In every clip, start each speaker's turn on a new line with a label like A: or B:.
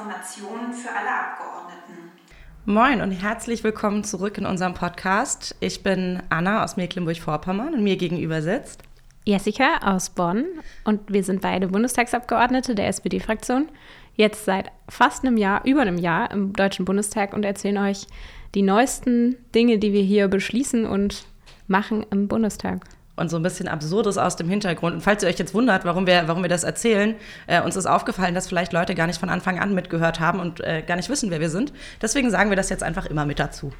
A: Informationen für alle Abgeordneten.
B: Moin und herzlich willkommen zurück in unserem Podcast. Ich bin Anna aus Mecklenburg-Vorpommern und mir gegenüber sitzt
C: Jessica aus Bonn und wir sind beide Bundestagsabgeordnete der SPD-Fraktion. Jetzt seit fast einem Jahr, über einem Jahr im Deutschen Bundestag und erzählen euch die neuesten Dinge, die wir hier beschließen und machen im Bundestag
B: und so ein bisschen Absurdes aus dem Hintergrund. Und falls ihr euch jetzt wundert, warum wir, warum wir das erzählen, äh, uns ist aufgefallen, dass vielleicht Leute gar nicht von Anfang an mitgehört haben und äh, gar nicht wissen, wer wir sind. Deswegen sagen wir das jetzt einfach immer mit dazu.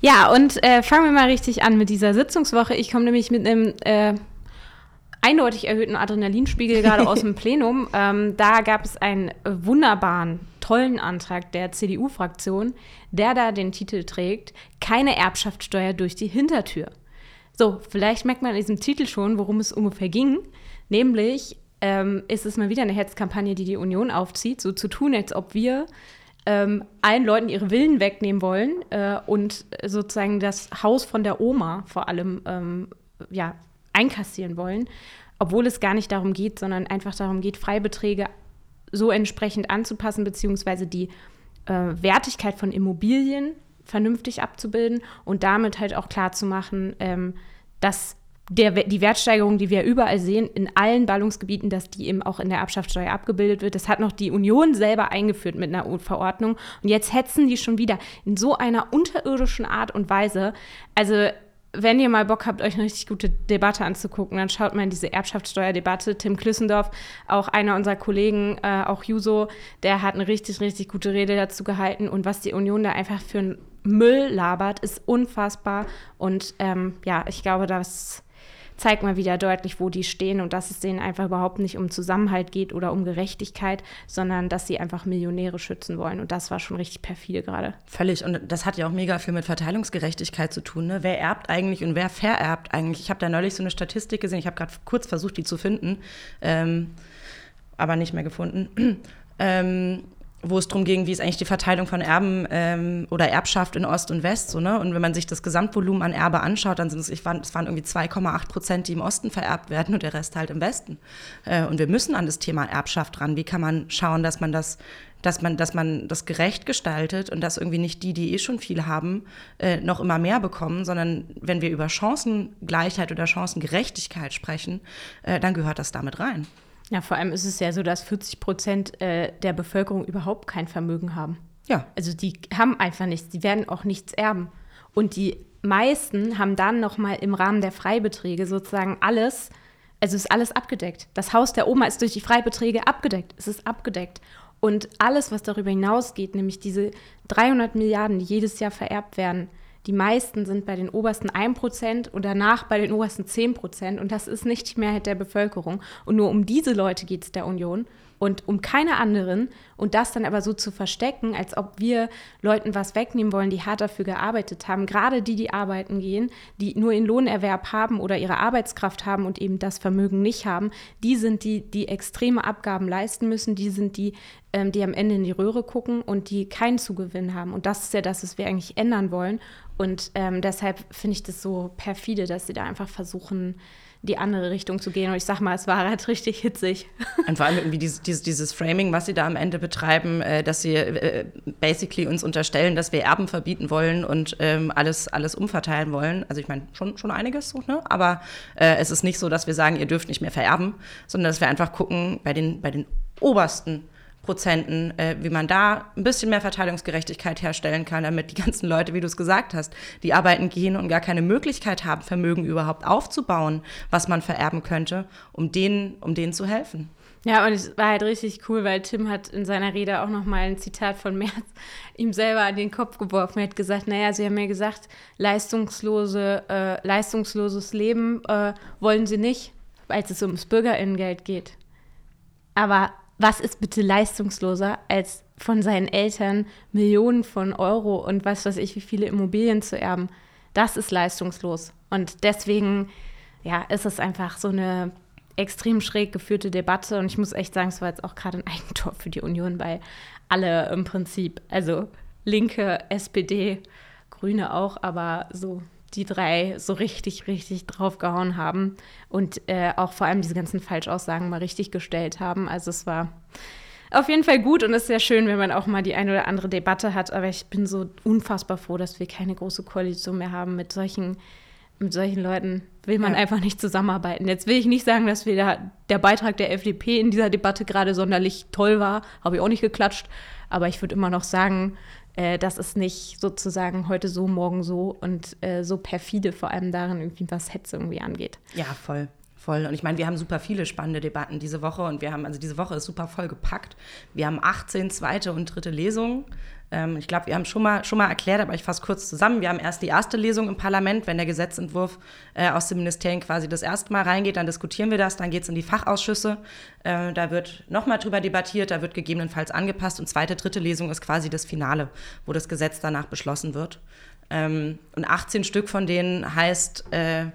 C: Ja, und äh, fangen wir mal richtig an mit dieser Sitzungswoche. Ich komme nämlich mit einem äh, eindeutig erhöhten Adrenalinspiegel gerade aus dem Plenum. Ähm, da gab es einen wunderbaren, tollen Antrag der CDU-Fraktion, der da den Titel trägt, keine Erbschaftssteuer durch die Hintertür. So, vielleicht merkt man in diesem Titel schon, worum es ungefähr ging. Nämlich ähm, ist es mal wieder eine Hetzkampagne, die die Union aufzieht, so zu tun, als ob wir ähm, allen Leuten ihre Willen wegnehmen wollen äh, und sozusagen das Haus von der Oma vor allem ähm, ja, einkassieren wollen, obwohl es gar nicht darum geht, sondern einfach darum geht, Freibeträge so entsprechend anzupassen, beziehungsweise die äh, Wertigkeit von Immobilien vernünftig abzubilden und damit halt auch klarzumachen, ähm, dass der, die Wertsteigerung, die wir überall sehen, in allen Ballungsgebieten, dass die eben auch in der Erbschaftssteuer abgebildet wird. Das hat noch die Union selber eingeführt mit einer Verordnung. Und jetzt hetzen die schon wieder in so einer unterirdischen Art und Weise. Also wenn ihr mal Bock habt, euch eine richtig gute Debatte anzugucken, dann schaut mal in diese Erbschaftssteuerdebatte. Tim Klüssendorf, auch einer unserer Kollegen, äh, auch Juso, der hat eine richtig, richtig gute Rede dazu gehalten. Und was die Union da einfach für einen Müll labert, ist unfassbar. Und ähm, ja, ich glaube, das zeigt mal wieder deutlich, wo die stehen und dass es denen einfach überhaupt nicht um Zusammenhalt geht oder um Gerechtigkeit, sondern dass sie einfach Millionäre schützen wollen. Und das war schon richtig perfide gerade.
B: Völlig. Und das hat ja auch mega viel mit Verteilungsgerechtigkeit zu tun. Ne? Wer erbt eigentlich und wer vererbt eigentlich? Ich habe da neulich so eine Statistik gesehen. Ich habe gerade kurz versucht, die zu finden, ähm, aber nicht mehr gefunden. ähm, wo es darum ging, wie ist eigentlich die Verteilung von Erben ähm, oder Erbschaft in Ost und West. So, ne? Und wenn man sich das Gesamtvolumen an Erbe anschaut, dann sind es, ich war, es waren irgendwie 2,8 Prozent, die im Osten vererbt werden und der Rest halt im Westen. Äh, und wir müssen an das Thema Erbschaft ran. Wie kann man schauen, dass man das dass man, dass man das gerecht gestaltet und dass irgendwie nicht die, die eh schon viel haben, äh, noch immer mehr bekommen, sondern wenn wir über Chancengleichheit oder Chancengerechtigkeit sprechen, äh, dann gehört das damit rein.
C: Ja, vor allem ist es ja so, dass 40 Prozent äh, der Bevölkerung überhaupt kein Vermögen haben.
B: Ja.
C: Also die haben einfach nichts, die werden auch nichts erben. Und die meisten haben dann nochmal im Rahmen der Freibeträge sozusagen alles, also ist alles abgedeckt. Das Haus der Oma ist durch die Freibeträge abgedeckt. Es ist abgedeckt. Und alles, was darüber hinausgeht, nämlich diese 300 Milliarden, die jedes Jahr vererbt werden, die meisten sind bei den obersten 1% und danach bei den obersten 10%. Und das ist nicht die Mehrheit der Bevölkerung. Und nur um diese Leute geht es der Union und um keine anderen. Und das dann aber so zu verstecken, als ob wir Leuten was wegnehmen wollen, die hart dafür gearbeitet haben. Gerade die, die arbeiten gehen, die nur in Lohnerwerb haben oder ihre Arbeitskraft haben und eben das Vermögen nicht haben, die sind die, die extreme Abgaben leisten müssen. Die sind die, ähm, die am Ende in die Röhre gucken und die keinen Zugewinn haben. Und das ist ja das, was wir eigentlich ändern wollen. Und ähm, deshalb finde ich das so perfide, dass sie da einfach versuchen, die andere Richtung zu gehen. Und ich sag mal, es war halt richtig hitzig.
B: Und vor allem irgendwie dieses, dieses, dieses Framing, was sie da am Ende betreiben, äh, dass sie äh, basically uns unterstellen, dass wir Erben verbieten wollen und ähm, alles, alles umverteilen wollen. Also ich meine, schon, schon einiges so, ne? Aber äh, es ist nicht so, dass wir sagen, ihr dürft nicht mehr vererben, sondern dass wir einfach gucken, bei den, bei den obersten Prozenten, äh, wie man da ein bisschen mehr Verteilungsgerechtigkeit herstellen kann, damit die ganzen Leute, wie du es gesagt hast, die arbeiten gehen und gar keine Möglichkeit haben, Vermögen überhaupt aufzubauen, was man vererben könnte, um denen, um denen zu helfen.
C: Ja, und es war halt richtig cool, weil Tim hat in seiner Rede auch nochmal ein Zitat von Merz ihm selber an den Kopf geworfen. Er hat gesagt, naja, Sie haben ja gesagt, leistungslose, äh, leistungsloses Leben äh, wollen Sie nicht, als es ums Bürgerinnengeld geht. Aber was ist bitte leistungsloser, als von seinen Eltern Millionen von Euro und was weiß ich, wie viele Immobilien zu erben? Das ist leistungslos. Und deswegen, ja, ist es einfach so eine extrem schräg geführte Debatte. Und ich muss echt sagen, es war jetzt auch gerade ein Eigentor für die Union, weil alle im Prinzip, also Linke, SPD, Grüne auch, aber so die drei so richtig, richtig draufgehauen haben und äh, auch vor allem diese ganzen Falschaussagen mal richtig gestellt haben. Also es war auf jeden Fall gut und es ist sehr schön, wenn man auch mal die eine oder andere Debatte hat. Aber ich bin so unfassbar froh, dass wir keine große Koalition mehr haben mit solchen, mit solchen Leuten. Will man
B: Ja.
C: einfach nicht zusammenarbeiten. Jetzt will ich nicht sagen, dass wir da, der Beitrag der FDP in dieser Debatte gerade sonderlich toll war. Habe ich auch nicht geklatscht. Aber ich würde immer noch sagen, äh, das ist nicht sozusagen heute so, morgen so und äh, so perfide, vor allem darin, irgendwie, was Hetze irgendwie angeht.
B: Ja, voll. Voll. Und ich meine, wir haben super viele spannende Debatten diese Woche und wir haben, also diese Woche ist super voll gepackt. Wir haben 18 zweite und dritte Lesungen. Ähm, ich glaube, wir haben schon mal, schon mal erklärt, aber ich fasse kurz zusammen. Wir haben erst die erste Lesung im Parlament, wenn der Gesetzentwurf äh, aus den Ministerien quasi das erste Mal reingeht, dann diskutieren wir das, dann geht es in die Fachausschüsse. Äh, da wird nochmal drüber debattiert, da wird gegebenenfalls angepasst und zweite, dritte Lesung ist quasi das Finale, wo das Gesetz danach beschlossen wird. Ähm, und 18 Stück von denen heißt, äh,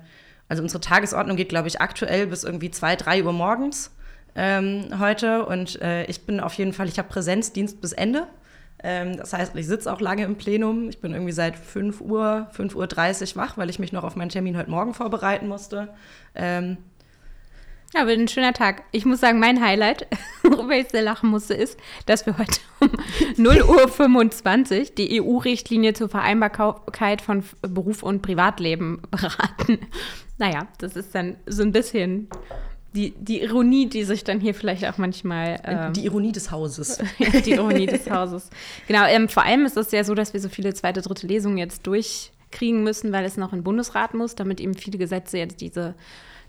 B: also unsere Tagesordnung geht, glaube ich, aktuell bis irgendwie 2, 3 Uhr morgens ähm, heute. Und äh, ich bin auf jeden Fall, ich habe Präsenzdienst bis Ende. Ähm, das heißt, ich sitze auch lange im Plenum. Ich bin irgendwie seit 5 Uhr, 5.30 Uhr wach, weil ich mich noch auf meinen Termin heute Morgen vorbereiten musste. Ähm,
C: Ja, wird ein schöner Tag. Ich muss sagen, mein Highlight, worüber ich sehr lachen musste, ist, dass wir heute um 0 Uhr 25 die EU-Richtlinie zur Vereinbarkeit von Beruf und Privatleben beraten. Naja, das ist dann so ein bisschen die, die Ironie, die sich dann hier vielleicht auch manchmal. ähm,
B: die Ironie des Hauses.
C: die Ironie des Hauses. Genau, ähm, vor allem ist es ja so, dass wir so viele zweite, dritte Lesungen jetzt durchkriegen müssen, weil es noch in den Bundesrat muss, damit eben viele Gesetze jetzt diese,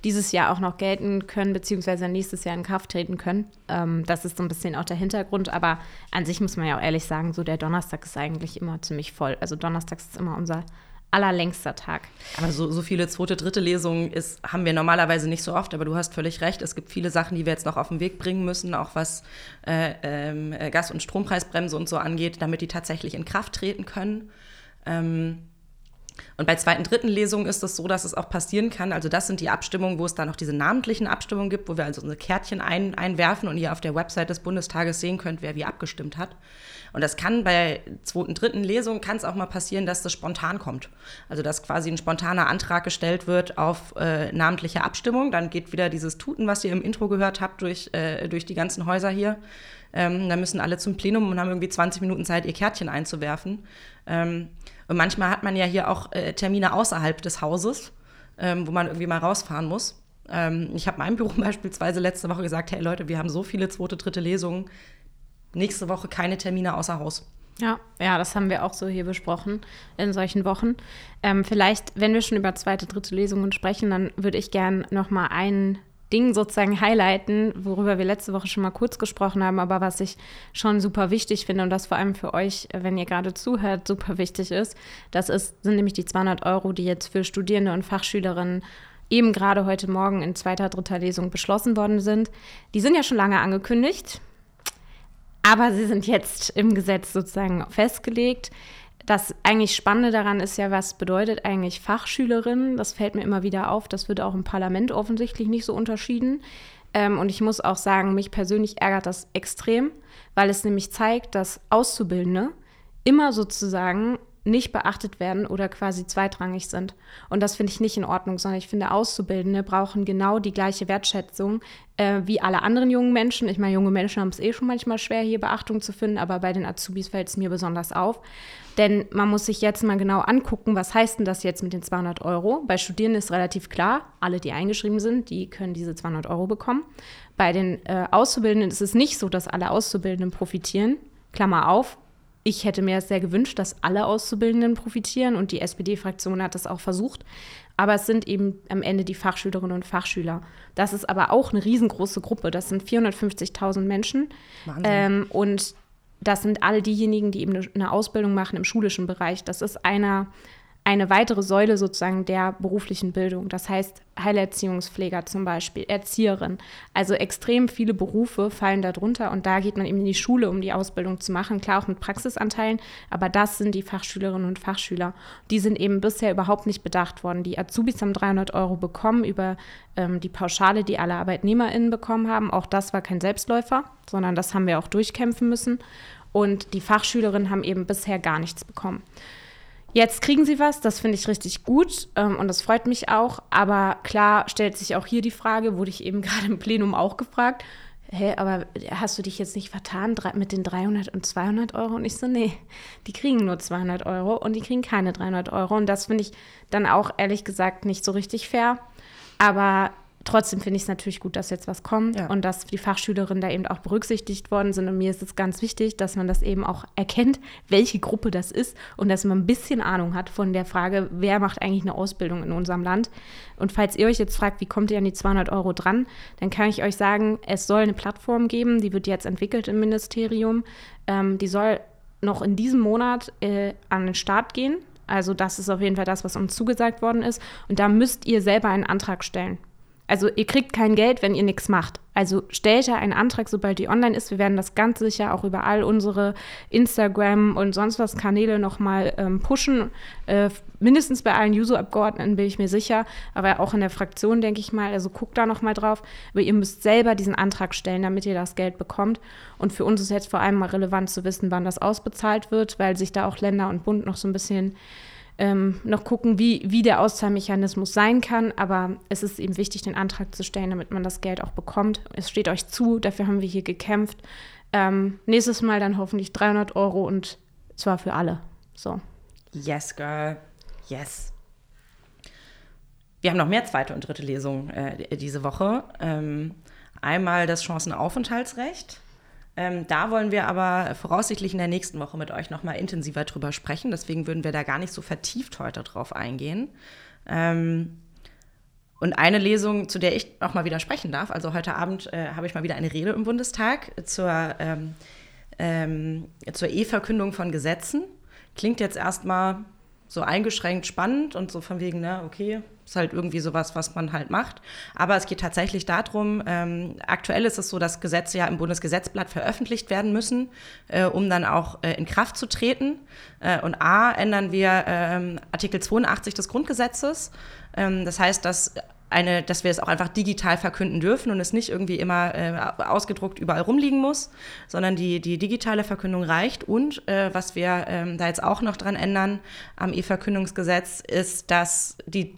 C: dieses Jahr auch noch gelten können, beziehungsweise nächstes Jahr in Kraft treten können. Ähm, das ist so ein bisschen auch der Hintergrund, aber an sich muss man ja auch ehrlich sagen, so der Donnerstag ist eigentlich immer ziemlich voll. Also Donnerstag ist immer unser allerlängster Tag.
B: Aber so, so viele zweite, dritte Lesungen ist, haben wir normalerweise nicht so oft, aber du hast völlig recht. Es gibt viele Sachen, die wir jetzt noch auf den Weg bringen müssen, auch was äh, äh, Gas- und Strompreisbremse und so angeht, damit die tatsächlich in Kraft treten können. Ähm, und bei zweiten, dritten Lesungen ist es so, dass es auch passieren kann. Also das sind die Abstimmungen, wo es dann noch diese namentlichen Abstimmungen gibt, wo wir also unsere Kärtchen ein, einwerfen und ihr auf der Website des Bundestages sehen könnt, wer wie abgestimmt hat. Und das kann bei zweiten, dritten Lesungen kann es auch mal passieren, dass das spontan kommt. Also dass quasi ein spontaner Antrag gestellt wird auf äh, namentliche Abstimmung. Dann geht wieder dieses Tuten, was ihr im Intro gehört habt, durch, äh, durch die ganzen Häuser hier. Ähm, dann müssen alle zum Plenum und haben irgendwie 20 Minuten Zeit, ihr Kärtchen einzuwerfen. Ähm, und manchmal hat man ja hier auch äh, Termine außerhalb des Hauses, ähm, wo man irgendwie mal rausfahren muss. Ähm, ich habe meinem Büro beispielsweise letzte Woche gesagt, hey Leute, wir haben so viele zweite, dritte Lesungen. Nächste Woche keine Termine außer Haus.
C: Ja, ja, das haben wir auch so hier besprochen in solchen Wochen. Ähm, vielleicht, wenn wir schon über zweite, dritte Lesungen sprechen, dann würde ich gern noch mal ein Ding sozusagen highlighten, worüber wir letzte Woche schon mal kurz gesprochen haben, aber was ich schon super wichtig finde und das vor allem für euch, wenn ihr gerade zuhört, super wichtig ist. Das ist, sind nämlich die 200 Euro, die jetzt für Studierende und Fachschülerinnen eben gerade heute Morgen in zweiter, dritter Lesung beschlossen worden sind. Die sind ja schon lange angekündigt. Aber sie sind jetzt im Gesetz sozusagen festgelegt. Das eigentlich Spannende daran ist ja, was bedeutet eigentlich Fachschülerin? Das fällt mir immer wieder auf. Das wird auch im Parlament offensichtlich nicht so unterschieden. Ähm, und ich muss auch sagen, mich persönlich ärgert das extrem, weil es nämlich zeigt, dass Auszubildende immer sozusagen nicht beachtet werden oder quasi zweitrangig sind. Und das finde ich nicht in Ordnung, sondern ich finde, Auszubildende brauchen genau die gleiche Wertschätzung äh, wie alle anderen jungen Menschen. Ich meine, junge Menschen haben es eh schon manchmal schwer, hier Beachtung zu finden, aber bei den Azubis fällt es mir besonders auf. Denn man muss sich jetzt mal genau angucken, was heißt denn das jetzt mit den 200 Euro? Bei Studierenden ist relativ klar, alle, die eingeschrieben sind, die können diese 200 Euro bekommen. Bei den äh, Auszubildenden ist es nicht so, dass alle Auszubildenden profitieren. Klammer auf, ich hätte mir sehr gewünscht, dass alle Auszubildenden profitieren und die SPD-Fraktion hat das auch versucht. Aber es sind eben am Ende die Fachschülerinnen und Fachschüler. Das ist aber auch eine riesengroße Gruppe. Das sind 450.000 Menschen. Ähm, und das sind alle diejenigen, die eben eine Ausbildung machen im schulischen Bereich. Das ist einer, eine weitere Säule sozusagen der beruflichen Bildung. Das heißt Heilerziehungspfleger zum Beispiel, Erzieherin. Also extrem viele Berufe fallen darunter und da geht man eben in die Schule, um die Ausbildung zu machen. Klar auch mit Praxisanteilen, aber das sind die Fachschülerinnen und Fachschüler. Die sind eben bisher überhaupt nicht bedacht worden. Die Azubis haben 300 Euro bekommen über ähm, die Pauschale, die alle ArbeitnehmerInnen bekommen haben. Auch das war kein Selbstläufer, sondern das haben wir auch durchkämpfen müssen. Und die Fachschülerinnen haben eben bisher gar nichts bekommen. Jetzt kriegen sie was, das finde ich richtig gut ähm, und das freut mich auch. Aber klar stellt sich auch hier die Frage, wurde ich eben gerade im Plenum auch gefragt, hä, aber hast du dich jetzt nicht vertan mit den 300 und 200 Euro? Und ich so, nee, die kriegen nur 200 Euro und die kriegen keine 300 Euro. Und das finde ich dann auch ehrlich gesagt nicht so richtig fair. Aber trotzdem finde ich es natürlich gut, dass jetzt was kommt ja. und dass die Fachschülerinnen da eben auch berücksichtigt worden sind. Und mir ist es ganz wichtig, dass man das eben auch erkennt, welche Gruppe das ist und dass man ein bisschen Ahnung hat von der Frage, wer macht eigentlich eine Ausbildung in unserem Land. Und falls ihr euch jetzt fragt, wie kommt ihr an die 200 Euro dran, dann kann ich euch sagen, es soll eine Plattform geben, die wird jetzt entwickelt im Ministerium. Ähm, die soll noch in diesem Monat äh, an den Start gehen. Also das ist auf jeden Fall das, was uns zugesagt worden ist. Und da müsst ihr selber einen Antrag stellen. Also ihr kriegt kein Geld, wenn ihr nichts macht. Also stellt da einen Antrag, sobald die online ist. Wir werden das ganz sicher auch über all unsere Instagram und sonst was Kanäle nochmal ähm, pushen. Äh, mindestens bei allen User-Abgeordneten bin ich mir sicher, aber auch in der Fraktion, denke ich mal. Also guckt da nochmal drauf. Aber ihr müsst selber diesen Antrag stellen, damit ihr das Geld bekommt. Und für uns ist jetzt vor allem mal relevant zu wissen, wann das ausbezahlt wird, weil sich da auch Länder und Bund noch so ein bisschen ähm, noch gucken, wie, wie der Auszahlmechanismus sein kann. Aber es ist eben wichtig, den Antrag zu stellen, damit man das Geld auch bekommt. Es steht euch zu, dafür haben wir hier gekämpft. Ähm, nächstes Mal dann hoffentlich 300 Euro und zwar für alle. So.
B: Yes, girl. Yes. Wir haben noch mehr zweite und dritte Lesungen äh, diese Woche. Ähm, einmal das Chancenaufenthaltsrecht. Ähm, da wollen wir aber voraussichtlich in der nächsten Woche mit euch nochmal intensiver drüber sprechen. Deswegen würden wir da gar nicht so vertieft heute drauf eingehen. Ähm, und eine Lesung, zu der ich noch mal wieder sprechen darf, also heute Abend äh, habe ich mal wieder eine Rede im Bundestag zur, ähm, ähm, zur E-Verkündung von Gesetzen. Klingt jetzt erstmal so eingeschränkt spannend und so von wegen, ne, okay, ist halt irgendwie sowas, was man halt macht. Aber es geht tatsächlich darum, ähm, aktuell ist es so, dass Gesetze ja im Bundesgesetzblatt veröffentlicht werden müssen, äh, um dann auch äh, in Kraft zu treten. Äh, und A, ändern wir ähm, Artikel 82 des Grundgesetzes. Ähm, das heißt, dass eine, dass wir es auch einfach digital verkünden dürfen und es nicht irgendwie immer äh, ausgedruckt überall rumliegen muss, sondern die, die digitale Verkündung reicht. Und äh, was wir ähm, da jetzt auch noch dran ändern am E-Verkündungsgesetz, ist, dass die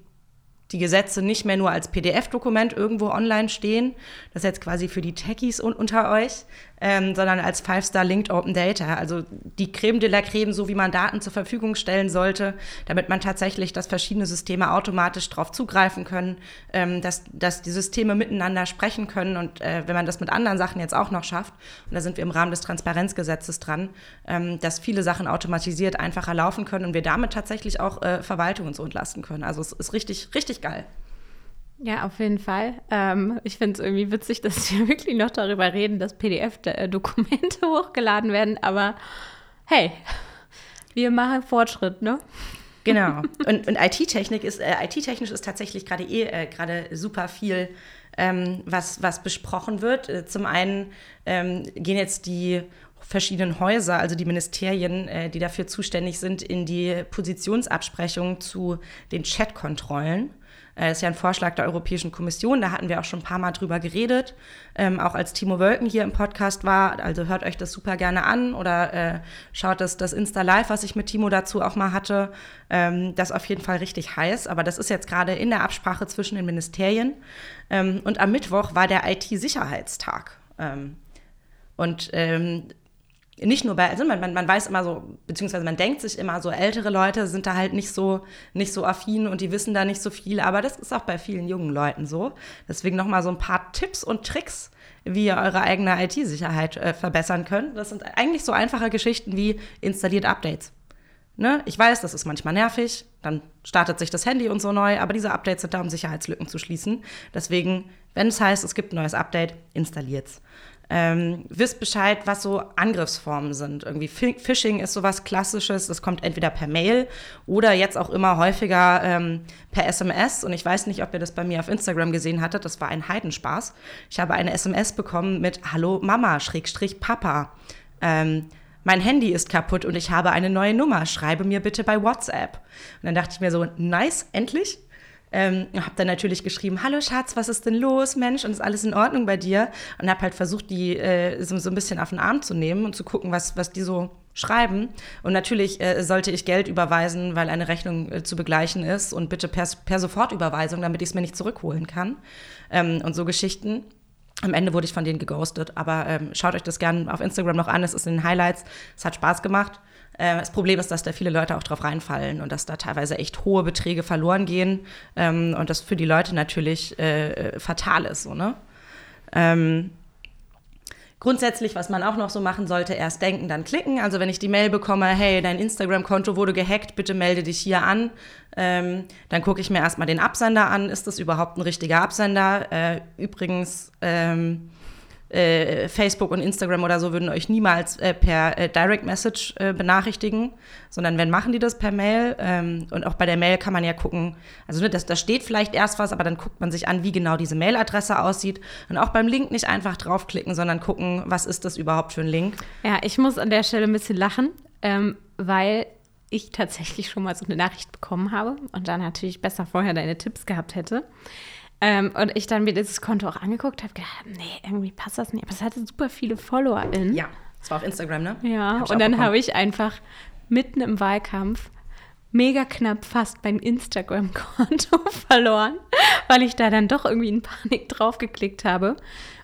B: die Gesetze nicht mehr nur als PDF-Dokument irgendwo online stehen, das ist jetzt quasi für die Techies un unter euch, ähm, sondern als Five-Star Linked Open Data. Also die Creme de la Creme, so wie man Daten zur Verfügung stellen sollte, damit man tatsächlich, dass verschiedene Systeme automatisch darauf zugreifen können, ähm, dass, dass die Systeme miteinander sprechen können. Und äh, wenn man das mit anderen Sachen jetzt auch noch schafft, und da sind wir im Rahmen des Transparenzgesetzes dran, ähm, dass viele Sachen automatisiert einfacher laufen können und wir damit tatsächlich auch äh, Verwaltung und so entlasten können. Also es ist richtig, richtig geil.
C: Ja, auf jeden Fall. Ähm, ich finde es irgendwie witzig, dass wir wirklich noch darüber reden, dass PDF-Dokumente hochgeladen werden. Aber hey, wir machen Fortschritt, ne?
B: Genau. Und, und IT-Technik ist, äh, IT-technisch ist tatsächlich gerade eh äh, gerade super viel, ähm, was, was besprochen wird. Äh, zum einen ähm, gehen jetzt die verschiedenen Häuser, also die Ministerien, äh, die dafür zuständig sind, in die Positionsabsprechung zu den Chat-Kontrollen. Das äh, ist ja ein Vorschlag der Europäischen Kommission, da hatten wir auch schon ein paar Mal drüber geredet, ähm, auch als Timo Wölken hier im Podcast war. Also hört euch das super gerne an oder äh, schaut das, das Insta-Live, was ich mit Timo dazu auch mal hatte. Ähm, das ist auf jeden Fall richtig heiß, aber das ist jetzt gerade in der Absprache zwischen den Ministerien. Ähm, und am Mittwoch war der IT-Sicherheitstag. Ähm, und ähm, nicht nur bei, also man, man, man weiß immer so, beziehungsweise man denkt sich immer so, ältere Leute sind da halt nicht so, nicht so affin und die wissen da nicht so viel, aber das ist auch bei vielen jungen Leuten so. Deswegen nochmal so ein paar Tipps und Tricks, wie ihr eure eigene IT-Sicherheit äh, verbessern könnt. Das sind eigentlich so einfache Geschichten wie installiert Updates. Ne? Ich weiß, das ist manchmal nervig, dann startet sich das Handy und so neu, aber diese Updates sind da, um Sicherheitslücken zu schließen. Deswegen, wenn es heißt, es gibt ein neues Update, installiert's. Ähm, wisst Bescheid, was so Angriffsformen sind. Irgendwie Phishing ist sowas Klassisches, das kommt entweder per Mail oder jetzt auch immer häufiger ähm, per SMS. Und ich weiß nicht, ob ihr das bei mir auf Instagram gesehen hattet, das war ein Heidenspaß. Ich habe eine SMS bekommen mit Hallo Mama, Schrägstrich Papa. Ähm, mein Handy ist kaputt und ich habe eine neue Nummer. Schreibe mir bitte bei WhatsApp. Und dann dachte ich mir so, nice, endlich. Ähm, habe dann natürlich geschrieben, hallo Schatz, was ist denn los, Mensch, und ist alles in Ordnung bei dir? Und habe halt versucht, die äh, so, so, ein bisschen auf den Arm zu nehmen und zu gucken, was, was die so schreiben. Und natürlich äh, sollte ich Geld überweisen, weil eine Rechnung äh, zu begleichen ist und bitte per, per Sofortüberweisung, damit ich es mir nicht zurückholen kann. Ähm, und so Geschichten. Am Ende wurde ich von denen geghostet, aber ähm, schaut euch das gerne auf Instagram noch an. Es ist in den Highlights. Es hat Spaß gemacht. Äh, das Problem ist, dass da viele Leute auch drauf reinfallen und dass da teilweise echt hohe Beträge verloren gehen ähm, und das für die Leute natürlich äh, fatal ist. So, ne? Ähm, Grundsätzlich, was man auch noch so machen sollte, erst denken, dann klicken. Also wenn ich die Mail bekomme, hey, dein Instagram-Konto wurde gehackt, bitte melde dich hier an. Ähm, dann gucke ich mir erstmal den Absender an. Ist das überhaupt ein richtiger Absender? Äh, übrigens, ähm, äh, Facebook und Instagram oder so würden euch niemals äh, per äh, Direct Message äh, benachrichtigen, sondern wenn machen die das per Mail. Ähm, und auch bei der Mail kann man ja gucken, also ne, das, da steht vielleicht erst was, aber dann guckt man sich an, wie genau diese Mailadresse aussieht. Und auch beim Link nicht einfach draufklicken, sondern gucken, was ist das überhaupt für ein Link.
C: Ja, ich muss an der Stelle ein bisschen lachen, ähm, weil ich tatsächlich schon mal so eine Nachricht bekommen habe und dann natürlich besser vorher deine Tipps gehabt hätte. Ähm, und ich dann mir dieses Konto auch angeguckt habe, gedacht, nee, irgendwie passt das nicht. Aber es hatte super viele FollowerInnen.
B: Ja, das war auf Instagram, ne?
C: Ja, und dann habe ich einfach mitten im Wahlkampf mega knapp fast mein Instagram-Konto verloren, weil ich da dann doch irgendwie in Panik draufgeklickt habe.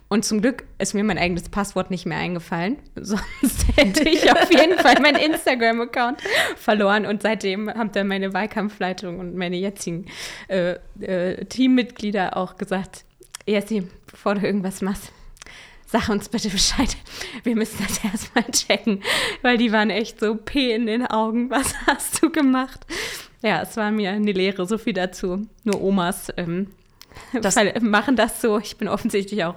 C: Und zum Glück ist mir mein eigenes Passwort nicht mehr eingefallen. Sonst hätte ich auf jeden Fall meinen Instagram-Account verloren. Und seitdem haben dann meine Wahlkampfleitung und meine jetzigen äh, äh, Teammitglieder auch gesagt, Jessi, bevor du irgendwas machst, sag uns bitte Bescheid. Wir müssen das erstmal checken. Weil die waren echt so P in den Augen. Was hast du gemacht? Ja, es war mir eine Lehre, so viel dazu. Nur Omas ähm, das machen das so. Ich bin offensichtlich auch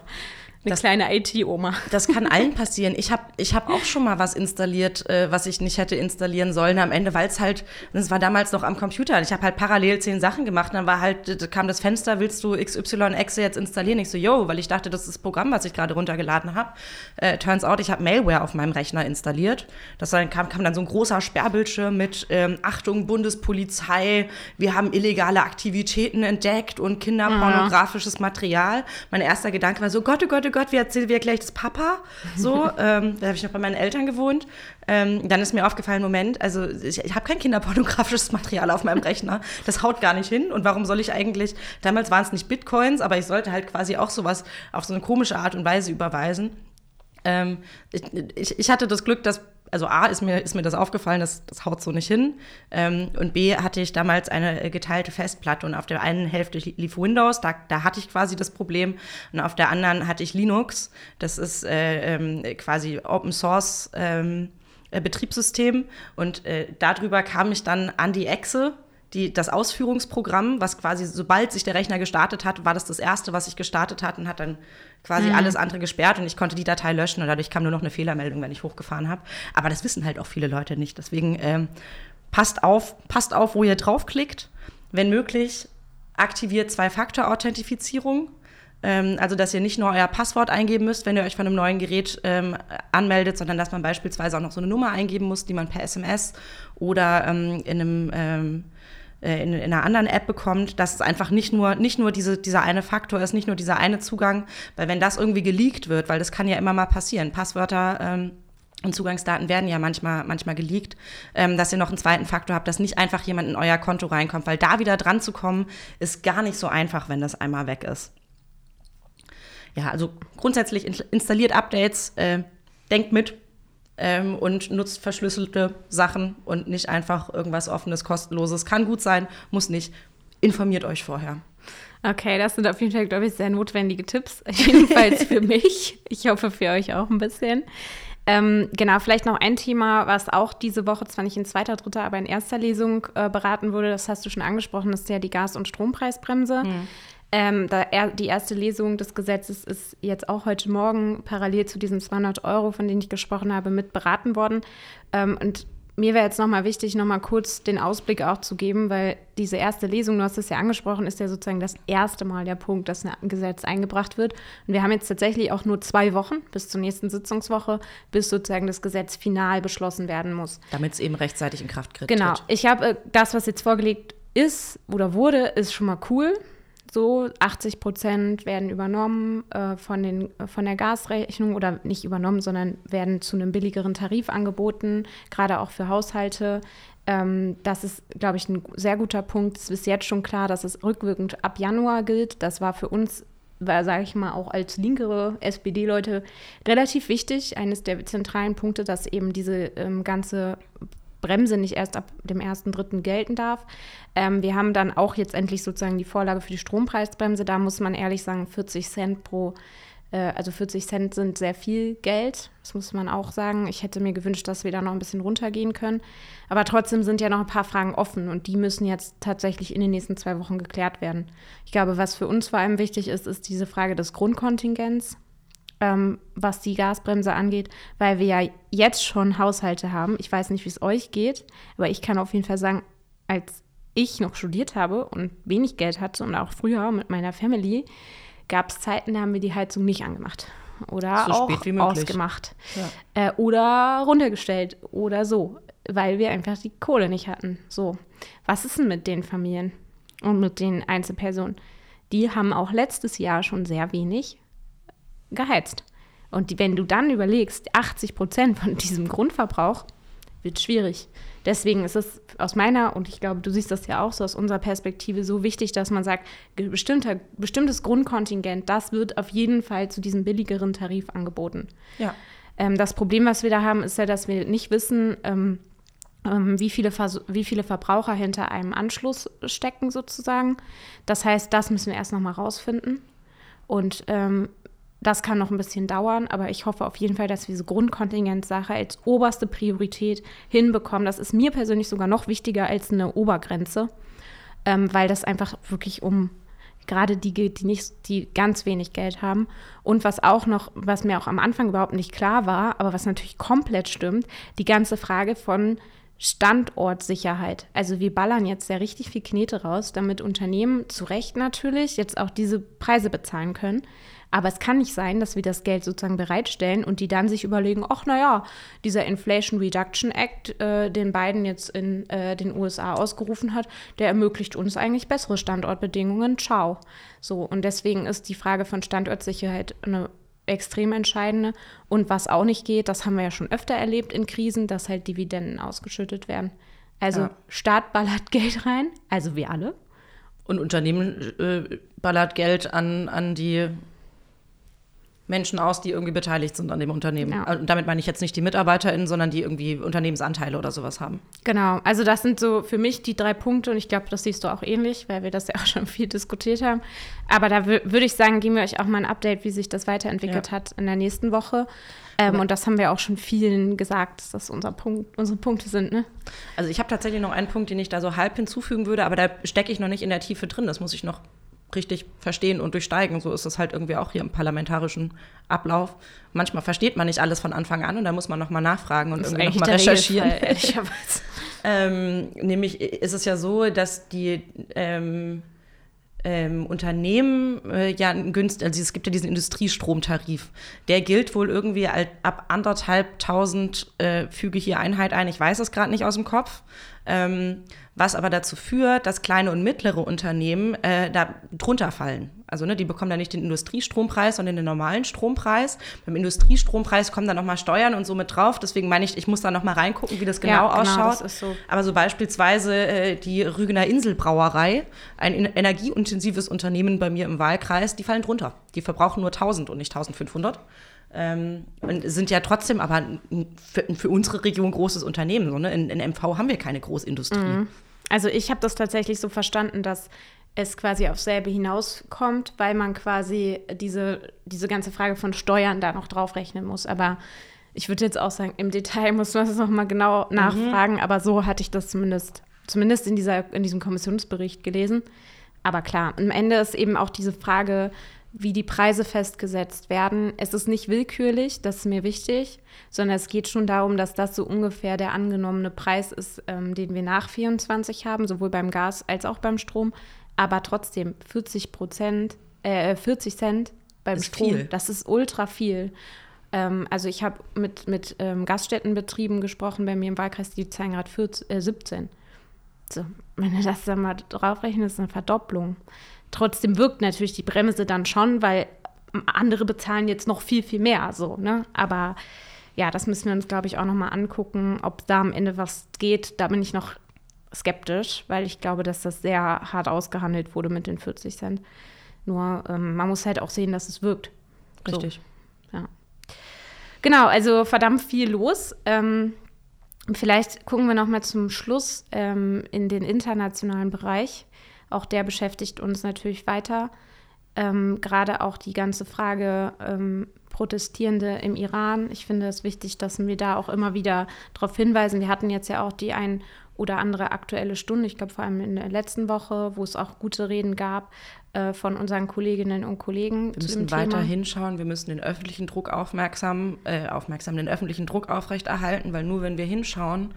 C: eine das, kleine IT-Oma.
B: Das kann allen passieren. Ich habe ich hab auch schon mal was installiert, äh, was ich nicht hätte installieren sollen am Ende, weil es halt, das war damals noch am Computer. Ich habe halt parallel zehn Sachen gemacht. Dann war halt, da kam das Fenster, willst du XY-Exe jetzt installieren? Ich so, yo, weil ich dachte, das ist das Programm, was ich gerade runtergeladen habe. Äh, turns out, ich habe Malware auf meinem Rechner installiert. Das dann kam, kam dann so ein großer Sperrbildschirm mit ähm, Achtung, Bundespolizei, wir haben illegale Aktivitäten entdeckt und kinderpornografisches Material. Mein erster Gedanke war so, Gott, oh Gott, oh Gott, wie erzählt Silvia gleich das Papa? So, ähm, da habe ich noch bei meinen Eltern gewohnt. Ähm, dann ist mir aufgefallen, Moment, also ich, ich habe kein kinderpornografisches Material auf meinem Rechner. Das haut gar nicht hin. Und warum soll ich eigentlich, damals waren es nicht Bitcoins, aber ich sollte halt quasi auch sowas auf so eine komische Art und Weise überweisen. Ähm, ich, ich, ich hatte das Glück, dass also A, ist mir, ist mir das aufgefallen, das, das haut so nicht hin. Ähm, und B, hatte ich damals eine geteilte Festplatte und auf der einen Hälfte lief Windows, da, da hatte ich quasi das Problem. Und auf der anderen hatte ich Linux. Das ist äh, ähm, quasi Open Source ähm, äh, Betriebssystem. Und äh, darüber kam ich dann an die Echse die, das Ausführungsprogramm, was quasi, sobald sich der Rechner gestartet hat, war das das erste, was sich gestartet hat und hat dann quasi mhm. alles andere gesperrt und ich konnte die Datei löschen und dadurch kam nur noch eine Fehlermeldung, wenn ich hochgefahren habe. Aber das wissen halt auch viele Leute nicht. Deswegen ähm, passt auf, passt auf, wo ihr draufklickt. Wenn möglich, aktiviert Zwei-Faktor-Authentifizierung. Ähm, also, dass ihr nicht nur euer Passwort eingeben müsst, wenn ihr euch von einem neuen Gerät ähm, anmeldet, sondern dass man beispielsweise auch noch so eine Nummer eingeben muss, die man per SMS oder ähm, in einem ähm, äh, in, in, einer anderen App bekommt, dass es einfach nicht nur, nicht nur diese, dieser eine Faktor ist, nicht nur dieser eine Zugang, weil wenn das irgendwie geleakt wird, weil das kann ja immer mal passieren, Passwörter ähm, und Zugangsdaten werden ja manchmal, manchmal geleakt, ähm, dass ihr noch einen zweiten Faktor habt, dass nicht einfach jemand in euer Konto reinkommt, weil da wieder dran zu kommen, ist gar nicht so einfach, wenn das einmal weg ist. Ja, also grundsätzlich installiert Updates, äh, denkt mit, ähm, und nutzt verschlüsselte Sachen und nicht einfach irgendwas offenes, kostenloses. Kann gut sein, muss nicht. Informiert euch vorher.
C: Okay, das sind auf jeden Fall, glaube ich, sehr notwendige Tipps. Jedenfalls für mich. Ich hoffe für euch auch ein bisschen. Ähm, genau, vielleicht noch ein Thema, was auch diese Woche zwar nicht in zweiter, dritter, aber in erster Lesung äh, beraten wurde, das hast du schon angesprochen, das ist ja die Gas- und Strompreisbremse. Mhm. Ähm, da er, die erste Lesung des Gesetzes ist jetzt auch heute Morgen parallel zu diesen 200 Euro, von denen ich gesprochen habe, mit beraten worden. Ähm, und mir wäre jetzt nochmal wichtig, nochmal kurz den Ausblick auch zu geben, weil diese erste Lesung, du hast es ja angesprochen, ist ja sozusagen das erste Mal der Punkt, dass ein Gesetz eingebracht wird. Und wir haben jetzt tatsächlich auch nur zwei Wochen bis zur nächsten Sitzungswoche, bis sozusagen das Gesetz final beschlossen werden muss.
B: Damit es eben rechtzeitig in Kraft tritt.
C: Genau. Ich habe äh, das, was jetzt vorgelegt ist oder wurde, ist schon mal cool so, 80 Prozent werden übernommen äh, von, den, von der Gasrechnung oder nicht übernommen, sondern werden zu einem billigeren Tarif angeboten, gerade auch für Haushalte. Ähm, das ist, glaube ich, ein sehr guter Punkt. Es ist jetzt schon klar, dass es rückwirkend ab Januar gilt. Das war für uns sage ich mal, auch als linkere SPD-Leute relativ wichtig. Eines der zentralen Punkte, dass eben diese ähm, ganze Bremse nicht erst ab dem 1.3. gelten darf. Ähm, wir haben dann auch jetzt endlich sozusagen die Vorlage für die Strompreisbremse. Da muss man ehrlich sagen, 40 Cent pro äh, also 40 Cent sind sehr viel Geld, das muss man auch sagen. Ich hätte mir gewünscht, dass wir da noch ein bisschen runtergehen können. Aber trotzdem sind ja noch ein paar Fragen offen und die müssen jetzt tatsächlich in den nächsten zwei Wochen geklärt werden. Ich glaube, was für uns vor allem wichtig ist, ist diese Frage des Grundkontingents, ähm, was die Gasbremse angeht, weil wir ja jetzt schon Haushalte haben. Ich weiß nicht, wie es euch geht, aber ich kann auf jeden Fall sagen, als ich noch studiert habe und wenig Geld hatte und auch früher mit meiner Family, gab es Zeiten, da haben wir die Heizung nicht angemacht. Oder so auch ausgemacht. Ja. Äh, oder runtergestellt oder so, weil wir einfach die Kohle nicht hatten. So, was ist denn mit den Familien und mit den Einzelpersonen? Die haben auch letztes Jahr schon sehr wenig geheizt. Und die, wenn du dann überlegst, 80 Prozent von diesem Grundverbrauch wird schwierig. Deswegen ist es aus meiner, und ich glaube, du siehst das ja auch so aus unserer Perspektive, so wichtig, dass man sagt, bestimmter, bestimmtes Grundkontingent, das wird auf jeden Fall zu diesem billigeren Tarif angeboten. Ja. Ähm, das Problem, was wir da haben, ist ja, dass wir nicht wissen, ähm, ähm, wie viele, wie viele Verbraucher hinter einem Anschluss stecken sozusagen. Das heißt, das müssen wir erst noch mal rausfinden. Und ähm, das kann noch ein bisschen dauern, aber ich hoffe auf jeden Fall, dass wir diese Grundkontingentsache als oberste Priorität hinbekommen. Das ist mir persönlich sogar noch wichtiger als eine Obergrenze, ähm, weil das einfach wirklich um gerade die geht, die nicht, die ganz wenig Geld haben. Und was auch noch, was mir auch am Anfang überhaupt nicht klar war, aber was natürlich komplett stimmt, die ganze Frage von Standortsicherheit. Also wir ballern jetzt ja richtig viel Knete raus, damit Unternehmen zu Recht natürlich jetzt auch diese Preise bezahlen können. Aber es kann nicht sein, dass wir das Geld sozusagen bereitstellen und die dann sich überlegen, ach naja, dieser Inflation Reduction Act, äh, den Biden jetzt in äh, den USA ausgerufen hat, der ermöglicht uns eigentlich bessere Standortbedingungen. Ciao. So, und deswegen ist die Frage von Standortsicherheit eine extrem entscheidende. Und was auch nicht geht, das haben wir ja schon öfter erlebt in Krisen, dass halt Dividenden ausgeschüttet werden. Also ja. Staat ballert Geld rein, also wir alle.
B: Und Unternehmen äh, ballert Geld an, an die Menschen aus, die irgendwie beteiligt sind an dem Unternehmen. Ja. Und damit meine ich jetzt nicht die MitarbeiterInnen, sondern die irgendwie Unternehmensanteile oder sowas haben.
C: Genau, also das sind so für mich die drei Punkte und ich glaube, das siehst du auch ähnlich, weil wir das ja auch schon viel diskutiert haben. Aber da würde ich sagen, geben wir euch auch mal ein Update, wie sich das weiterentwickelt ja. hat in der nächsten Woche. Ähm, und das haben wir auch schon vielen gesagt, dass das unser Punkt, unsere Punkte sind. Ne?
B: Also ich habe tatsächlich noch einen Punkt, den ich da so halb hinzufügen würde, aber da stecke ich noch nicht in der Tiefe drin. Das muss ich noch richtig verstehen und durchsteigen. So ist es halt irgendwie auch hier im parlamentarischen Ablauf. Manchmal versteht man nicht alles von Anfang an und da muss man nochmal nachfragen und irgendwie nochmal recherchieren. ähm, nämlich ist es ja so, dass die ähm, ähm, Unternehmen äh, ja günstig, also es gibt ja diesen Industriestromtarif. Der gilt wohl irgendwie ab anderthalb tausend äh, füge hier Einheit ein. Ich weiß es gerade nicht aus dem Kopf. Ähm, was aber dazu führt, dass kleine und mittlere Unternehmen äh, da drunter fallen. Also ne, die bekommen dann nicht den Industriestrompreis, sondern den normalen Strompreis. Beim Industriestrompreis kommen dann nochmal Steuern und so mit drauf. Deswegen meine ich, ich muss da nochmal reingucken, wie das genau, ja, genau ausschaut. Das so. Aber so beispielsweise äh, die Rügener Inselbrauerei, ein energieintensives Unternehmen bei mir im Wahlkreis, die fallen drunter. Die verbrauchen nur 1000 und nicht 1500. Ähm, und sind ja trotzdem aber für, für, unsere Region großes Unternehmen. So, ne? in, in MV haben wir keine Großindustrie. Mhm.
C: Also ich habe das tatsächlich so verstanden, dass es quasi aufs selbe hinauskommt, weil man quasi diese, diese ganze Frage von Steuern da noch draufrechnen muss. Aber ich würde jetzt auch sagen, im Detail muss man das nochmal genau mhm. nachfragen, mhm. aber so hatte ich das zumindest, zumindest in, dieser, in diesem Kommissionsbericht gelesen. Aber klar, am Ende ist eben auch diese Frage, wie die Preise festgesetzt werden. Es ist nicht willkürlich, das ist mir wichtig, sondern es geht schon darum, dass das so ungefähr der angenommene Preis ist, ähm, den wir nach 24 haben, sowohl beim Gas als auch beim Strom. Aber trotzdem 40 Prozent, äh, 40 Cent beim ist Strom, viel. das ist ultra viel. Ähm, also ich habe mit, mit ähm, Gaststättenbetrieben gesprochen bei mir im Wahlkreis, die zahlen gerade äh, 17. So, wenn du das dann mal draufrechnest, ist eine Verdopplung. Trotzdem wirkt natürlich die Bremse dann schon, weil andere bezahlen jetzt noch viel, viel mehr. So, ne? Aber ja, das müssen wir uns, glaube ich, auch nochmal angucken, ob da am Ende was geht. Da bin ich noch skeptisch, weil ich glaube, dass das sehr hart ausgehandelt wurde mit den 40 Cent. Nur ähm, man muss halt auch sehen, dass es wirkt.
B: Richtig.
C: So, ja. Genau, also verdammt viel los. Ähm, vielleicht gucken wir noch mal zum Schluss ähm, in den internationalen Bereich. Auch der beschäftigt uns natürlich weiter. Ähm, Gerade auch die ganze Frage ähm, Protestierende im Iran. Ich finde es wichtig, dass wir da auch immer wieder darauf hinweisen. Wir hatten jetzt ja auch die ein oder andere aktuelle Stunde, ich glaube vor allem in der letzten Woche, wo es auch gute Reden gab äh, von unseren Kolleginnen und Kollegen.
B: Wir müssen weiter Thema. hinschauen, wir müssen den öffentlichen Druck aufmerksam, äh, aufmerksam, den öffentlichen Druck aufrechterhalten, weil nur wenn wir hinschauen,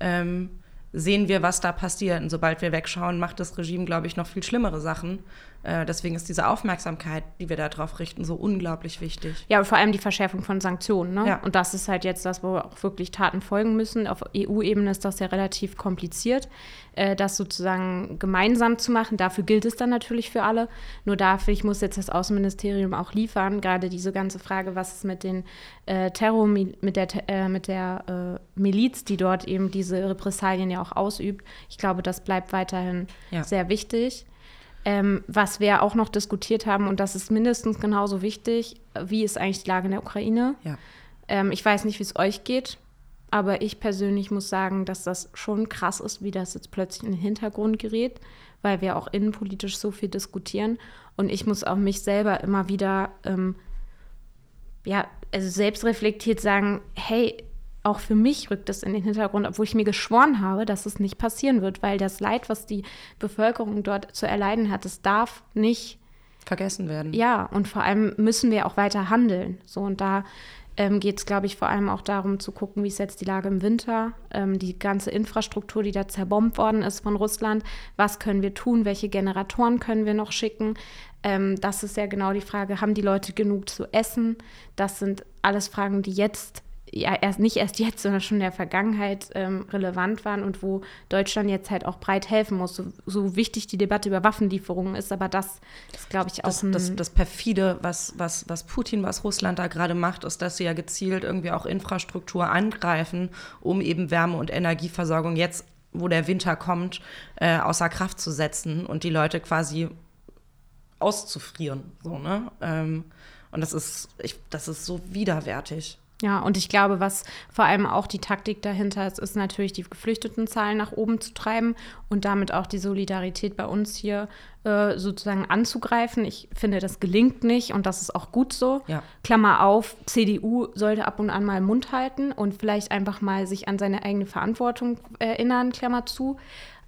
B: ähm, sehen wir, was da passiert. Und sobald wir wegschauen, macht das Regime, glaube ich, noch viel schlimmere Sachen. Äh, deswegen ist diese Aufmerksamkeit, die wir darauf richten, so unglaublich wichtig.
C: Ja, und vor allem die Verschärfung von Sanktionen. Ne? Ja. Und das ist halt jetzt das, wo auch wirklich Taten folgen müssen. Auf EU-Ebene ist das ja relativ kompliziert, äh, das sozusagen gemeinsam zu machen. Dafür gilt es dann natürlich für alle. Nur dafür ich muss jetzt das Außenministerium auch liefern. Gerade diese ganze Frage, was ist mit den äh, Terror, mit der, äh, mit der äh, Miliz, die dort eben diese Repressalien ja auch ausübt. Ich glaube, das bleibt weiterhin ja. sehr wichtig. Ähm, was wir auch noch diskutiert haben, und das ist mindestens genauso wichtig, wie ist eigentlich die Lage in der Ukraine? Ja. Ähm, ich weiß nicht, wie es euch geht, aber ich persönlich muss sagen, dass das schon krass ist, wie das jetzt plötzlich in den Hintergrund gerät, weil wir auch innenpolitisch so viel diskutieren. Und ich muss auch mich selber immer wieder, ähm, ja, also selbst reflektiert sagen, hey, auch für mich rückt es in den Hintergrund, obwohl ich mir geschworen habe, dass es nicht passieren wird, weil das Leid, was die Bevölkerung dort zu erleiden hat, es darf nicht
B: vergessen werden.
C: Ja, und vor allem müssen wir auch weiter handeln. So und da ähm, geht es, glaube ich, vor allem auch darum zu gucken, wie ist jetzt die Lage im Winter, ähm, die ganze Infrastruktur, die da zerbombt worden ist von Russland. Was können wir tun? Welche Generatoren können wir noch schicken? Ähm, das ist ja genau die Frage, haben die Leute genug zu essen? Das sind alles Fragen, die jetzt ja erst nicht erst jetzt, sondern schon in der Vergangenheit ähm, relevant waren und wo Deutschland jetzt halt auch breit helfen muss. So, so, wichtig die Debatte über Waffenlieferungen ist, aber das ist, glaube ich, auch
B: das, das, das, perfide, was, was, was Putin, was Russland da gerade macht, ist, dass sie ja gezielt irgendwie auch Infrastruktur angreifen, um eben Wärme- und Energieversorgung jetzt, wo der Winter kommt, äh, außer Kraft zu setzen und die Leute quasi auszufrieren. So, ne? Ähm, und das ist, ich, das ist so widerwärtig.
C: Ja, und ich glaube, was vor allem auch die Taktik dahinter ist, ist natürlich die Geflüchtetenzahlen nach oben zu treiben und damit auch die Solidarität bei uns hier äh, sozusagen anzugreifen. Ich finde, das gelingt nicht und das ist auch gut so. Ja. Klammer auf, CDU sollte ab und an mal Mund halten und vielleicht einfach mal sich an seine eigene Verantwortung erinnern, Klammer zu.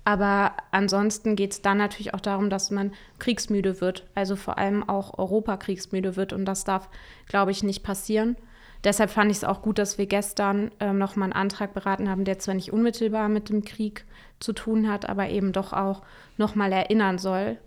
C: Aber ansonsten geht es dann natürlich auch darum, dass man kriegsmüde wird, also vor allem auch Europa kriegsmüde wird und das darf, glaube ich, nicht passieren. Deshalb fand ich es auch gut, dass wir gestern ähm, nochmal einen Antrag beraten haben, der zwar nicht unmittelbar mit dem Krieg zu tun hat, aber eben doch auch nochmal erinnern soll.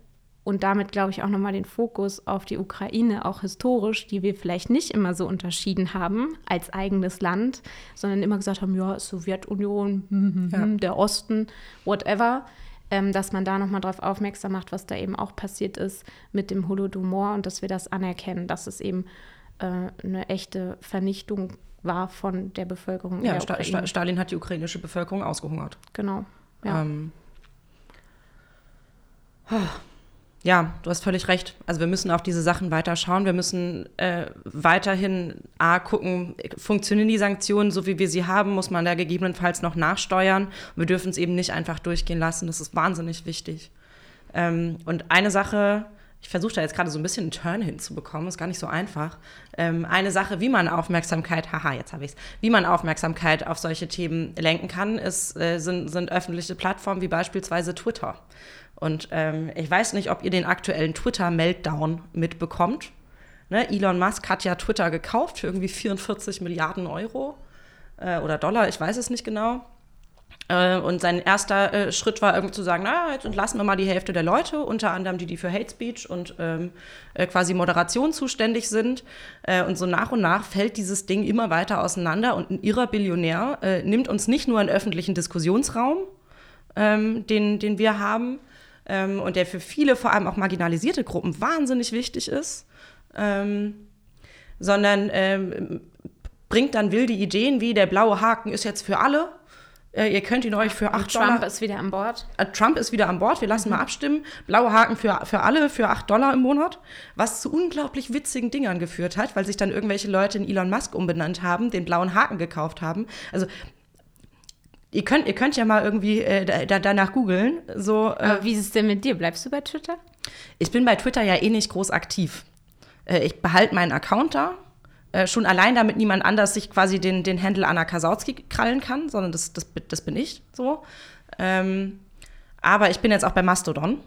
C: Und damit, glaube ich, auch nochmal den Fokus auf die Ukraine, auch historisch, die wir vielleicht nicht immer so unterschieden haben als eigenes Land, sondern immer gesagt haben, ja, Sowjetunion, hm, hm, ja. Hm, der Osten, whatever. Ähm, dass man da nochmal darauf aufmerksam macht, was da eben auch passiert ist mit dem Holodomor und dass wir das anerkennen, dass es eben äh, eine echte Vernichtung war von der Bevölkerung.
B: Ja, der Sta Stalin hat die ukrainische Bevölkerung ausgehungert.
C: Genau. Ja. Ähm,
B: ja, du hast völlig recht. Also wir müssen auf diese Sachen weiter schauen. Wir müssen äh, weiterhin A, gucken, funktionieren die Sanktionen so, wie wir sie haben? Muss man da gegebenenfalls noch nachsteuern? wir dürfen es eben nicht einfach durchgehen lassen. Das ist wahnsinnig wichtig. Ähm, und eine Sache, ich versuche da jetzt gerade so ein bisschen einen Turn hinzubekommen, ist gar nicht so einfach. Ähm, eine Sache, wie man Aufmerksamkeit, haha, jetzt habe ich es, wie man Aufmerksamkeit auf solche Themen lenken kann, ist, äh, sind, sind öffentliche Plattformen wie beispielsweise Twitter. Und ähm, ich weiß nicht, ob ihr den aktuellen Twitter-Meltdown mitbekommt. Ne? Elon Musk hat ja Twitter gekauft für irgendwie 44 Milliarden Euro äh, oder Dollar, ich weiß es nicht genau. Äh, und sein erster äh, Schritt war irgendwie zu sagen, naja, jetzt entlassen wir mal die Hälfte der Leute, unter anderem die, die für Hate Speech und ähm, äh, quasi Moderation zuständig sind. Und so nach und nach fällt dieses Ding immer weiter auseinander und ein irrer Billionär äh, nimmt uns nicht nur einen öffentlichen Diskussionsraum, ähm, den, den wir haben, ähm, und der für viele, vor allem auch marginalisierte Gruppen, wahnsinnig wichtig ist, ähm, sondern ähm, bringt dann wilde Ideen wie der blaue Haken ist jetzt für alle ihr könnt ihn euch für 8
C: Trump
B: Dollar.
C: ist wieder an Bord.
B: Äh, Trump ist wieder an Bord, wir lassen mal abstimmen. Blaue Haken für, für alle für 8 Dollar im Monat, was zu unglaublich witzigen Dingern geführt hat, weil sich dann irgendwelche Leute in Elon Musk umbenannt haben, den blauen Haken gekauft haben. Also ihr könnt, ihr könnt ja mal irgendwie äh, da, danach googeln. So, äh,
C: Aber wie ist es denn mit dir? Bleibst du bei Twitter?
B: ich bin bei Twitter ja eh nicht groß aktiv. Äh, ich behalte meinen Account da. Äh, schon allein, damit niemand anders sich quasi den, den Handle Anna Kasautsky krallen kann, sondern das, das, das bin ich so. Ähm, aber ich bin jetzt auch bei Mastodon.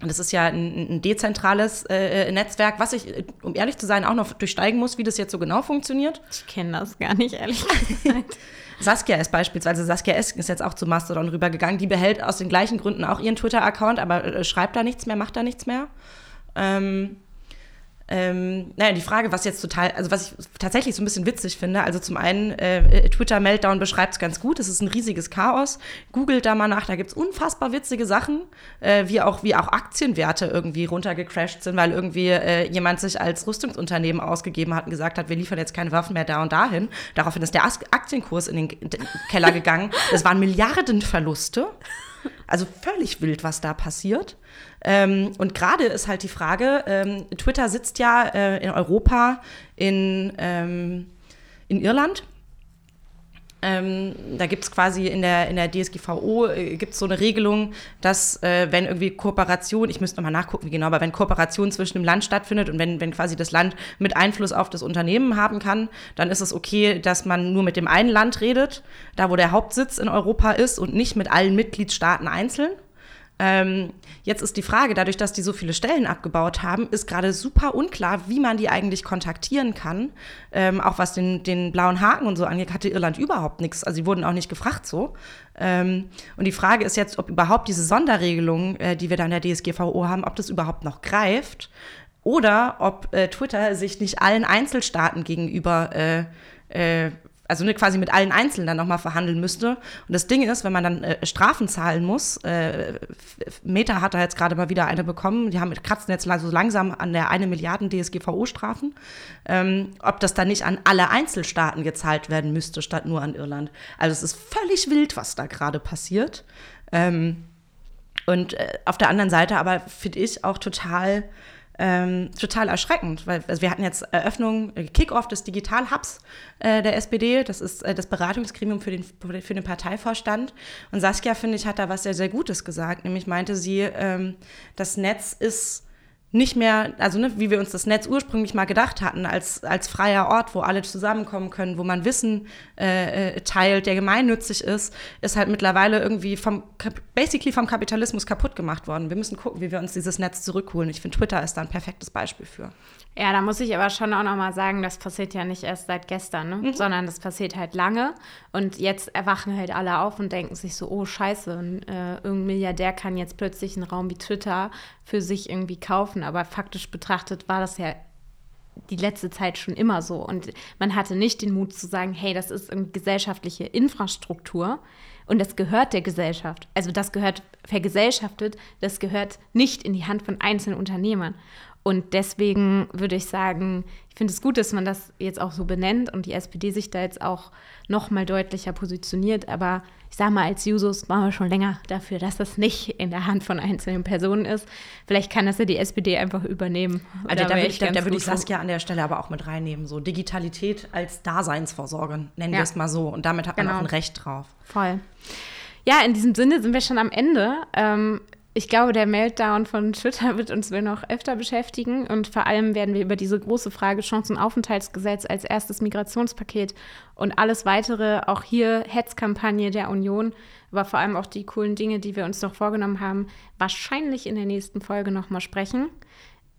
B: Und das ist ja ein, ein dezentrales äh, Netzwerk, was ich, äh, um ehrlich zu sein, auch noch durchsteigen muss, wie das jetzt so genau funktioniert.
C: Ich kenne das gar nicht, ehrlich gesagt.
B: Saskia ist beispielsweise, Saskia Esken ist jetzt auch zu Mastodon rübergegangen. Die behält aus den gleichen Gründen auch ihren Twitter-Account, aber äh, schreibt da nichts mehr, macht da nichts mehr. Ähm, ähm, naja, die Frage, was jetzt total, also was ich tatsächlich so ein bisschen witzig finde, also zum einen, äh, Twitter Meltdown beschreibt es ganz gut, es ist ein riesiges Chaos. Googelt da mal nach, da gibt es unfassbar witzige Sachen, äh, wie, auch, wie auch Aktienwerte irgendwie runtergecrashed sind, weil irgendwie äh, jemand sich als Rüstungsunternehmen ausgegeben hat und gesagt hat, wir liefern jetzt keine Waffen mehr da und dahin. Daraufhin ist der Aktienkurs in den, Keller gegangen. Das waren Milliardenverluste. Also völlig wild, was da passiert. Ähm, und gerade ist halt die Frage, ähm, Twitter sitzt ja äh, in Europa, in, ähm, in Irland. Ähm, da gibt es quasi in der, in der DSGVO äh, gibt's so eine Regelung, dass äh, wenn irgendwie Kooperation, ich müsste nochmal nachgucken, wie genau, aber wenn Kooperation zwischen dem Land stattfindet und wenn, wenn quasi das Land mit Einfluss auf das Unternehmen haben kann, dann ist es okay, dass man nur mit dem einen Land redet, da wo der Hauptsitz in Europa ist und nicht mit allen Mitgliedstaaten einzeln. Ähm, jetzt ist die Frage, dadurch, dass die so viele Stellen abgebaut haben, ist gerade super unklar, wie man die eigentlich kontaktieren kann. Ähm, auch was den, den blauen Haken und so angeht, hatte Irland überhaupt nichts. Also sie wurden auch nicht gefragt so. Ähm, und die Frage ist jetzt, ob überhaupt diese Sonderregelung, äh, die wir da in der DSGVO haben, ob das überhaupt noch greift. Oder ob äh, Twitter sich nicht allen Einzelstaaten gegenüber äh, äh, also ne, quasi mit allen Einzelnen dann nochmal verhandeln müsste. Und das Ding ist, wenn man dann äh, Strafen zahlen muss, äh, Meta hat da jetzt gerade mal wieder eine bekommen, die haben kratzen jetzt so langsam an der eine Milliarden DSGVO-Strafen, ähm, ob das dann nicht an alle Einzelstaaten gezahlt werden müsste, statt nur an Irland. Also es ist völlig wild, was da gerade passiert. Ähm, und äh, auf der anderen Seite aber finde ich auch total ähm, total erschreckend, weil also wir hatten jetzt Eröffnung, äh, Kickoff des Digital Hubs äh, der SPD, das ist äh, das Beratungsgremium für den, für den Parteivorstand. Und Saskia, finde ich, hat da was sehr, sehr Gutes gesagt, nämlich meinte sie, ähm, das Netz ist nicht mehr, also ne, wie wir uns das Netz ursprünglich mal gedacht hatten, als, als freier Ort, wo alle zusammenkommen können, wo man Wissen äh, äh teilt, der gemeinnützig ist, ist halt mittlerweile irgendwie vom, basically vom Kapitalismus kaputt gemacht worden. Wir müssen gucken, wie wir uns dieses Netz zurückholen. Ich finde, Twitter ist da ein perfektes Beispiel für.
C: Ja, da muss ich aber schon auch noch mal sagen, das passiert ja nicht erst seit gestern, ne? mhm. sondern das passiert halt lange. Und jetzt erwachen halt alle auf und denken sich so, oh scheiße, ein, äh, irgendein Milliardär kann jetzt plötzlich einen Raum wie Twitter für sich irgendwie kaufen. Aber faktisch betrachtet war das ja die letzte Zeit schon immer so. Und man hatte nicht den Mut zu sagen, hey, das ist eine gesellschaftliche Infrastruktur und das gehört der Gesellschaft. Also das gehört vergesellschaftet, das gehört nicht in die Hand von einzelnen Unternehmern. Und deswegen würde ich sagen, ich finde es gut, dass man das jetzt auch so benennt und die SPD sich da jetzt auch noch mal deutlicher positioniert. Aber ich sage mal, als Jusos waren wir schon länger dafür, dass das nicht in der Hand von einzelnen Personen ist. Vielleicht kann das ja die SPD einfach übernehmen.
B: Also da, würde ich, da, da würde ich Saskia an der Stelle aber auch mit reinnehmen. So Digitalität als Daseinsvorsorge, nennen ja. wir es mal so. Und damit hat man genau. auch ein Recht drauf.
C: Voll. Ja, in diesem Sinne sind wir schon am Ende. Ähm, ich glaube, der Meltdown von Twitter wird uns wohl noch öfter beschäftigen und vor allem werden wir über diese große Frage Chancenaufenthaltsgesetz als erstes Migrationspaket und alles weitere, auch hier Hetzkampagne der Union, aber vor allem auch die coolen Dinge, die wir uns noch vorgenommen haben, wahrscheinlich in der nächsten Folge nochmal sprechen.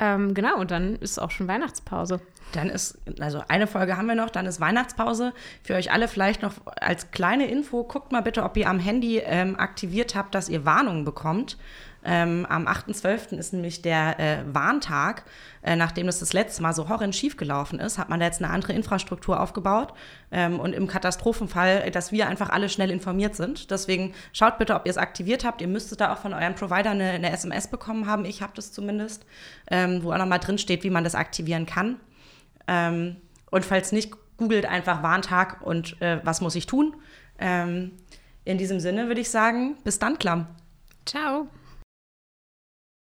C: Ähm, genau, und dann ist auch schon Weihnachtspause.
B: Dann ist, also eine Folge haben wir noch, dann ist Weihnachtspause. Für euch alle vielleicht noch als kleine Info, guckt mal bitte, ob ihr am Handy ähm, aktiviert habt, dass ihr Warnungen bekommt. Ähm, am 8.12. ist nämlich der äh, Warntag. Äh, nachdem das das letzte Mal so horrend schief gelaufen ist, hat man da jetzt eine andere Infrastruktur aufgebaut. Ähm, und im Katastrophenfall, dass wir einfach alle schnell informiert sind. Deswegen schaut bitte, ob ihr es aktiviert habt. Ihr müsstet da auch von euren Provider eine, eine SMS bekommen haben. Ich habe das zumindest, ähm, wo auch nochmal drin steht, wie man das aktivieren kann. Ähm, und falls nicht, googelt einfach Warntag und äh, was muss ich tun. Ähm, in diesem Sinne würde ich sagen, bis dann, Klamm.
C: Ciao.